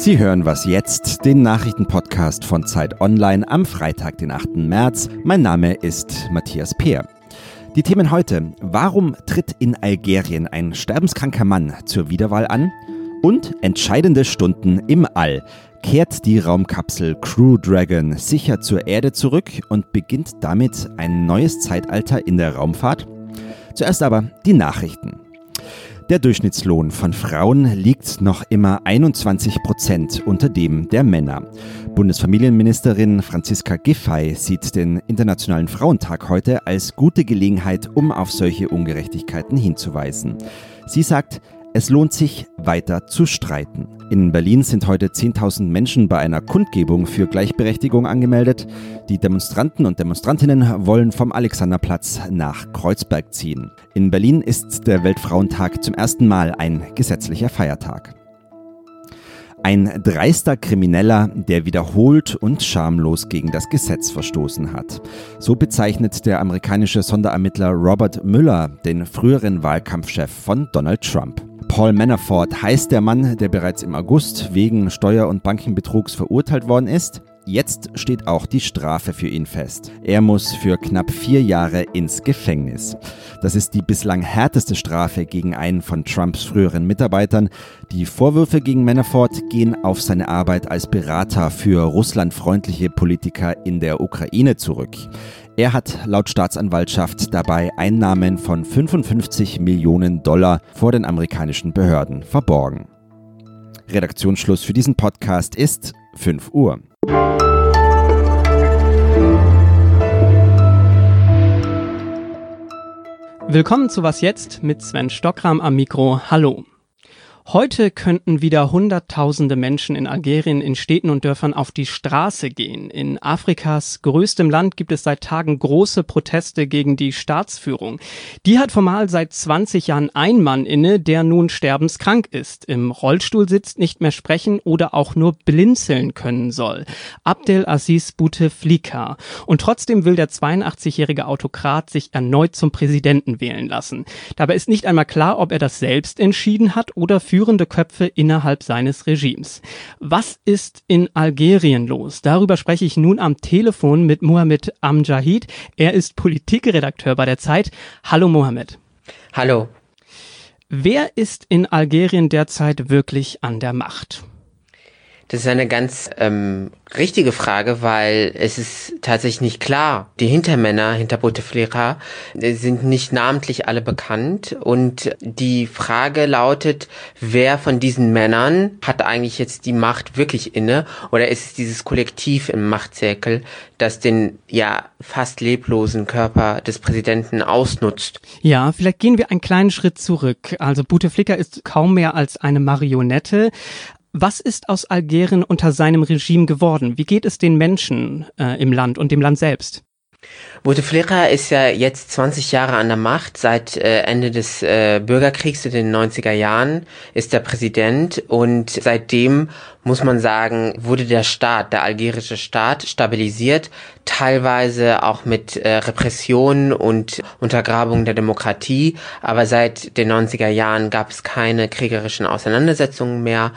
Sie hören was jetzt, den Nachrichtenpodcast von Zeit Online am Freitag, den 8. März. Mein Name ist Matthias Peer. Die Themen heute. Warum tritt in Algerien ein sterbenskranker Mann zur Wiederwahl an? Und entscheidende Stunden im All. Kehrt die Raumkapsel Crew Dragon sicher zur Erde zurück und beginnt damit ein neues Zeitalter in der Raumfahrt? Zuerst aber die Nachrichten. Der Durchschnittslohn von Frauen liegt noch immer 21 Prozent unter dem der Männer. Bundesfamilienministerin Franziska Giffey sieht den Internationalen Frauentag heute als gute Gelegenheit, um auf solche Ungerechtigkeiten hinzuweisen. Sie sagt, es lohnt sich, weiter zu streiten. In Berlin sind heute 10.000 Menschen bei einer Kundgebung für Gleichberechtigung angemeldet. Die Demonstranten und Demonstrantinnen wollen vom Alexanderplatz nach Kreuzberg ziehen. In Berlin ist der Weltfrauentag zum ersten Mal ein gesetzlicher Feiertag. Ein dreister Krimineller, der wiederholt und schamlos gegen das Gesetz verstoßen hat. So bezeichnet der amerikanische Sonderermittler Robert Mueller den früheren Wahlkampfchef von Donald Trump. Paul Manafort heißt der Mann, der bereits im August wegen Steuer- und Bankenbetrugs verurteilt worden ist. Jetzt steht auch die Strafe für ihn fest. Er muss für knapp vier Jahre ins Gefängnis. Das ist die bislang härteste Strafe gegen einen von Trumps früheren Mitarbeitern. Die Vorwürfe gegen Manafort gehen auf seine Arbeit als Berater für russlandfreundliche Politiker in der Ukraine zurück. Er hat laut Staatsanwaltschaft dabei Einnahmen von 55 Millionen Dollar vor den amerikanischen Behörden verborgen. Redaktionsschluss für diesen Podcast ist 5 Uhr. Willkommen zu Was jetzt mit Sven Stockram am Mikro. Hallo. Heute könnten wieder Hunderttausende Menschen in Algerien in Städten und Dörfern auf die Straße gehen. In Afrikas größtem Land gibt es seit Tagen große Proteste gegen die Staatsführung. Die hat formal seit 20 Jahren ein Mann inne, der nun sterbenskrank ist, im Rollstuhl sitzt, nicht mehr sprechen oder auch nur blinzeln können soll. Abdel Aziz Bouteflika. Und trotzdem will der 82-jährige Autokrat sich erneut zum Präsidenten wählen lassen. Dabei ist nicht einmal klar, ob er das selbst entschieden hat oder für führende Köpfe innerhalb seines Regimes. Was ist in Algerien los? Darüber spreche ich nun am Telefon mit Mohamed Amjahid. Er ist Politikredakteur bei der Zeit. Hallo Mohamed. Hallo. Wer ist in Algerien derzeit wirklich an der Macht? Das ist eine ganz ähm, richtige Frage, weil es ist tatsächlich nicht klar. Die Hintermänner hinter Bouteflika äh, sind nicht namentlich alle bekannt und die Frage lautet, wer von diesen Männern hat eigentlich jetzt die Macht wirklich inne oder ist es dieses Kollektiv im Machtzirkel, das den ja fast leblosen Körper des Präsidenten ausnutzt? Ja, vielleicht gehen wir einen kleinen Schritt zurück. Also Bouteflika ist kaum mehr als eine Marionette. Was ist aus Algerien unter seinem Regime geworden? Wie geht es den Menschen äh, im Land und dem Land selbst? Bouteflika ist ja jetzt 20 Jahre an der Macht. Seit äh, Ende des äh, Bürgerkriegs in den 90er Jahren ist er Präsident und seitdem muss man sagen, wurde der Staat, der algerische Staat stabilisiert, teilweise auch mit äh, Repressionen und Untergrabung der Demokratie. Aber seit den 90er Jahren gab es keine kriegerischen Auseinandersetzungen mehr.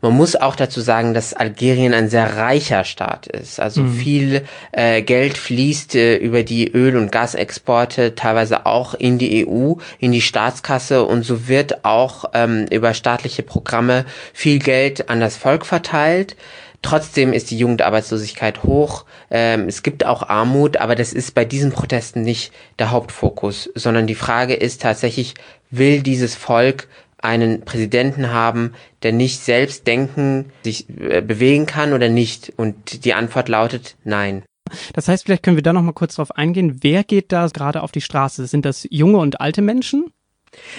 Man muss auch dazu sagen, dass Algerien ein sehr reicher Staat ist. Also mhm. viel äh, Geld fließt äh, über die Öl- und Gasexporte, teilweise auch in die EU, in die Staatskasse und so wird auch ähm, über staatliche Programme viel Geld an das Volk verteilt. Trotzdem ist die Jugendarbeitslosigkeit hoch. Ähm, es gibt auch Armut, aber das ist bei diesen Protesten nicht der Hauptfokus, sondern die Frage ist tatsächlich, will dieses Volk einen Präsidenten haben, der nicht selbst denken, sich äh, bewegen kann oder nicht? Und die Antwort lautet nein. Das heißt, vielleicht können wir da noch mal kurz drauf eingehen. Wer geht da gerade auf die Straße? Sind das junge und alte Menschen?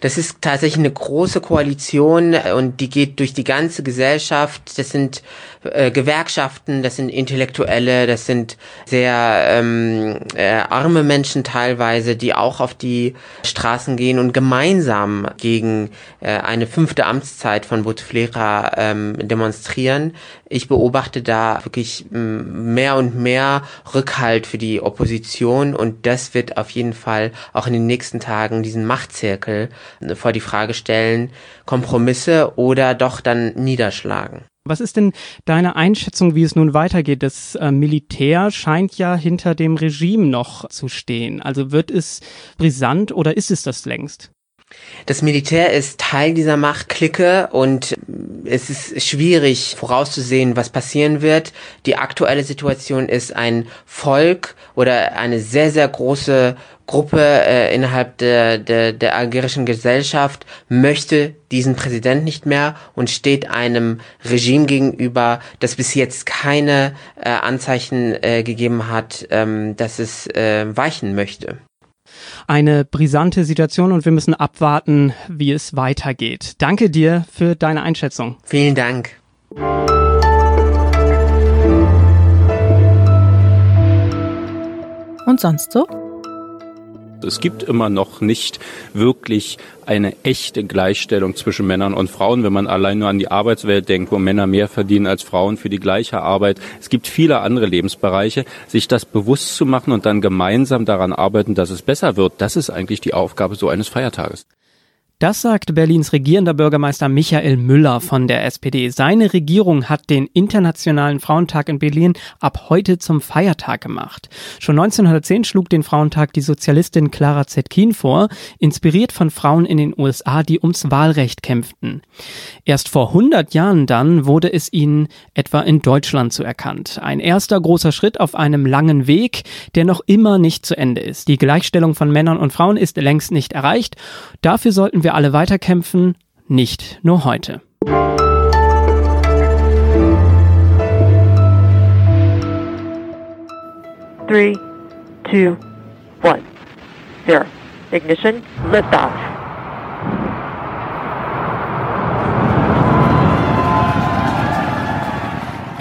Das ist tatsächlich eine große Koalition äh, und die geht durch die ganze Gesellschaft. Das sind äh, Gewerkschaften, das sind Intellektuelle, das sind sehr ähm, äh, arme Menschen teilweise, die auch auf die Straßen gehen und gemeinsam gegen äh, eine fünfte Amtszeit von Bouteflika ähm, demonstrieren. Ich beobachte da wirklich mehr und mehr Rückhalt für die Opposition und das wird auf jeden Fall auch in den nächsten Tagen diesen Machtzirkel vor die Frage stellen, Kompromisse oder doch dann niederschlagen. Was ist denn deine Einschätzung, wie es nun weitergeht? Das äh, Militär scheint ja hinter dem Regime noch zu stehen. Also wird es brisant oder ist es das längst? Das Militär ist Teil dieser Machtklicke und es ist schwierig vorauszusehen, was passieren wird. Die aktuelle Situation ist ein Volk oder eine sehr, sehr große Gruppe äh, innerhalb der, der, der algerischen Gesellschaft möchte diesen Präsident nicht mehr und steht einem Regime gegenüber, das bis jetzt keine äh, Anzeichen äh, gegeben hat, ähm, dass es äh, weichen möchte eine brisante Situation und wir müssen abwarten, wie es weitergeht. Danke dir für deine Einschätzung. Vielen Dank. Und sonst so? Es gibt immer noch nicht wirklich eine echte Gleichstellung zwischen Männern und Frauen, wenn man allein nur an die Arbeitswelt denkt, wo Männer mehr verdienen als Frauen für die gleiche Arbeit. Es gibt viele andere Lebensbereiche. Sich das bewusst zu machen und dann gemeinsam daran arbeiten, dass es besser wird, das ist eigentlich die Aufgabe so eines Feiertages. Das sagt Berlins regierender Bürgermeister Michael Müller von der SPD. Seine Regierung hat den Internationalen Frauentag in Berlin ab heute zum Feiertag gemacht. Schon 1910 schlug den Frauentag die Sozialistin Clara Zetkin vor, inspiriert von Frauen in den USA, die ums Wahlrecht kämpften. Erst vor 100 Jahren dann wurde es ihnen etwa in Deutschland zuerkannt. Ein erster großer Schritt auf einem langen Weg, der noch immer nicht zu Ende ist. Die Gleichstellung von Männern und Frauen ist längst nicht erreicht. Dafür sollten wir wir alle weiterkämpfen, nicht nur heute. Three, two, one, zero. Ignition, liftoff.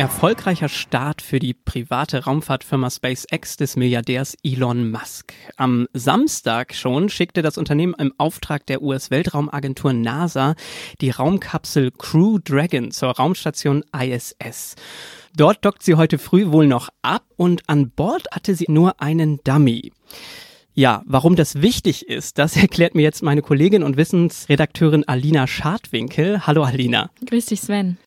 Erfolgreicher Start für die private Raumfahrtfirma SpaceX des Milliardärs Elon Musk. Am Samstag schon schickte das Unternehmen im Auftrag der US-Weltraumagentur NASA die Raumkapsel Crew Dragon zur Raumstation ISS. Dort dockt sie heute früh wohl noch ab und an Bord hatte sie nur einen Dummy. Ja, warum das wichtig ist, das erklärt mir jetzt meine Kollegin und Wissensredakteurin Alina Schadwinkel. Hallo Alina. Grüß dich, Sven.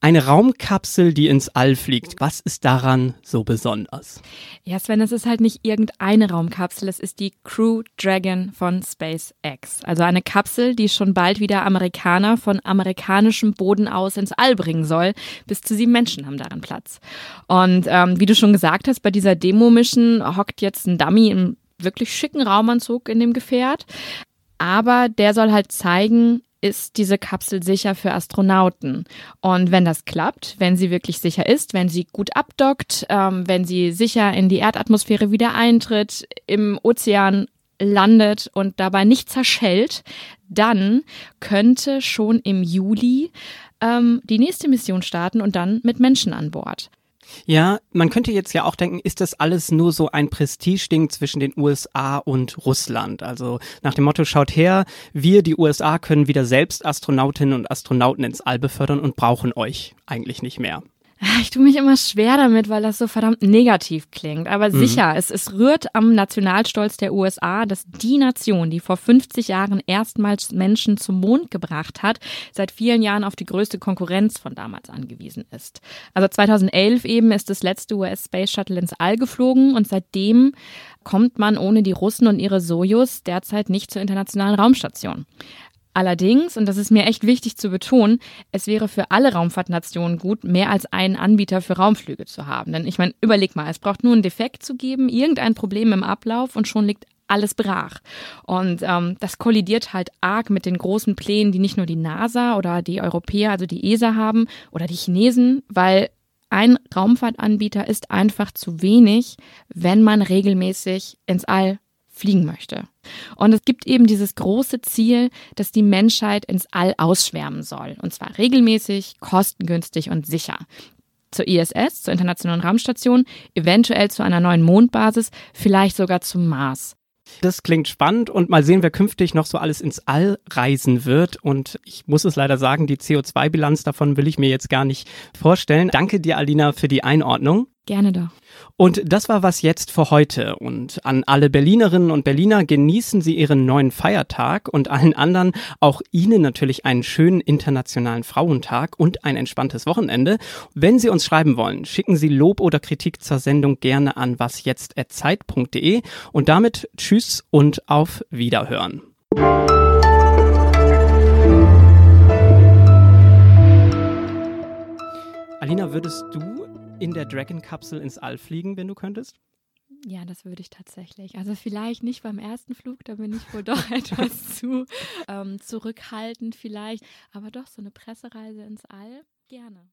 Eine Raumkapsel, die ins All fliegt. Was ist daran so besonders? Ja, Sven, es ist halt nicht irgendeine Raumkapsel, es ist die Crew Dragon von SpaceX. Also eine Kapsel, die schon bald wieder Amerikaner von amerikanischem Boden aus ins All bringen soll. Bis zu sieben Menschen haben daran Platz. Und ähm, wie du schon gesagt hast, bei dieser Demo-Mission hockt jetzt ein Dummy im wirklich schicken Raumanzug in dem Gefährt. Aber der soll halt zeigen, ist diese Kapsel sicher für Astronauten. Und wenn das klappt, wenn sie wirklich sicher ist, wenn sie gut abdockt, ähm, wenn sie sicher in die Erdatmosphäre wieder eintritt, im Ozean landet und dabei nicht zerschellt, dann könnte schon im Juli ähm, die nächste Mission starten und dann mit Menschen an Bord. Ja, man könnte jetzt ja auch denken, ist das alles nur so ein Prestigeding zwischen den USA und Russland? Also nach dem Motto, schaut her, wir, die USA, können wieder selbst Astronautinnen und Astronauten ins All befördern und brauchen euch eigentlich nicht mehr. Ich tue mich immer schwer damit, weil das so verdammt negativ klingt. Aber mhm. sicher, es, es rührt am Nationalstolz der USA, dass die Nation, die vor 50 Jahren erstmals Menschen zum Mond gebracht hat, seit vielen Jahren auf die größte Konkurrenz von damals angewiesen ist. Also 2011 eben ist das letzte US-Space Shuttle ins All geflogen und seitdem kommt man ohne die Russen und ihre Sojus derzeit nicht zur internationalen Raumstation. Allerdings, und das ist mir echt wichtig zu betonen, es wäre für alle Raumfahrtnationen gut, mehr als einen Anbieter für Raumflüge zu haben. Denn ich meine, überleg mal, es braucht nur einen Defekt zu geben, irgendein Problem im Ablauf und schon liegt alles brach. Und ähm, das kollidiert halt arg mit den großen Plänen, die nicht nur die NASA oder die Europäer, also die ESA haben oder die Chinesen, weil ein Raumfahrtanbieter ist einfach zu wenig, wenn man regelmäßig ins All fliegen möchte. Und es gibt eben dieses große Ziel, dass die Menschheit ins All ausschwärmen soll. Und zwar regelmäßig, kostengünstig und sicher. Zur ISS, zur Internationalen Raumstation, eventuell zu einer neuen Mondbasis, vielleicht sogar zum Mars. Das klingt spannend und mal sehen, wer künftig noch so alles ins All reisen wird. Und ich muss es leider sagen, die CO2-Bilanz davon will ich mir jetzt gar nicht vorstellen. Danke dir, Alina, für die Einordnung. Gerne doch. Und das war was jetzt für heute. Und an alle Berlinerinnen und Berliner genießen Sie Ihren neuen Feiertag und allen anderen auch Ihnen natürlich einen schönen internationalen Frauentag und ein entspanntes Wochenende. Wenn Sie uns schreiben wollen, schicken Sie Lob oder Kritik zur Sendung gerne an wasjetzt.zeit.de. Und damit Tschüss und auf Wiederhören. Alina, würdest du in der Dragon-Kapsel ins All fliegen, wenn du könntest? Ja, das würde ich tatsächlich. Also vielleicht nicht beim ersten Flug, da bin ich wohl doch etwas zu ähm, zurückhaltend vielleicht. Aber doch so eine Pressereise ins All, gerne.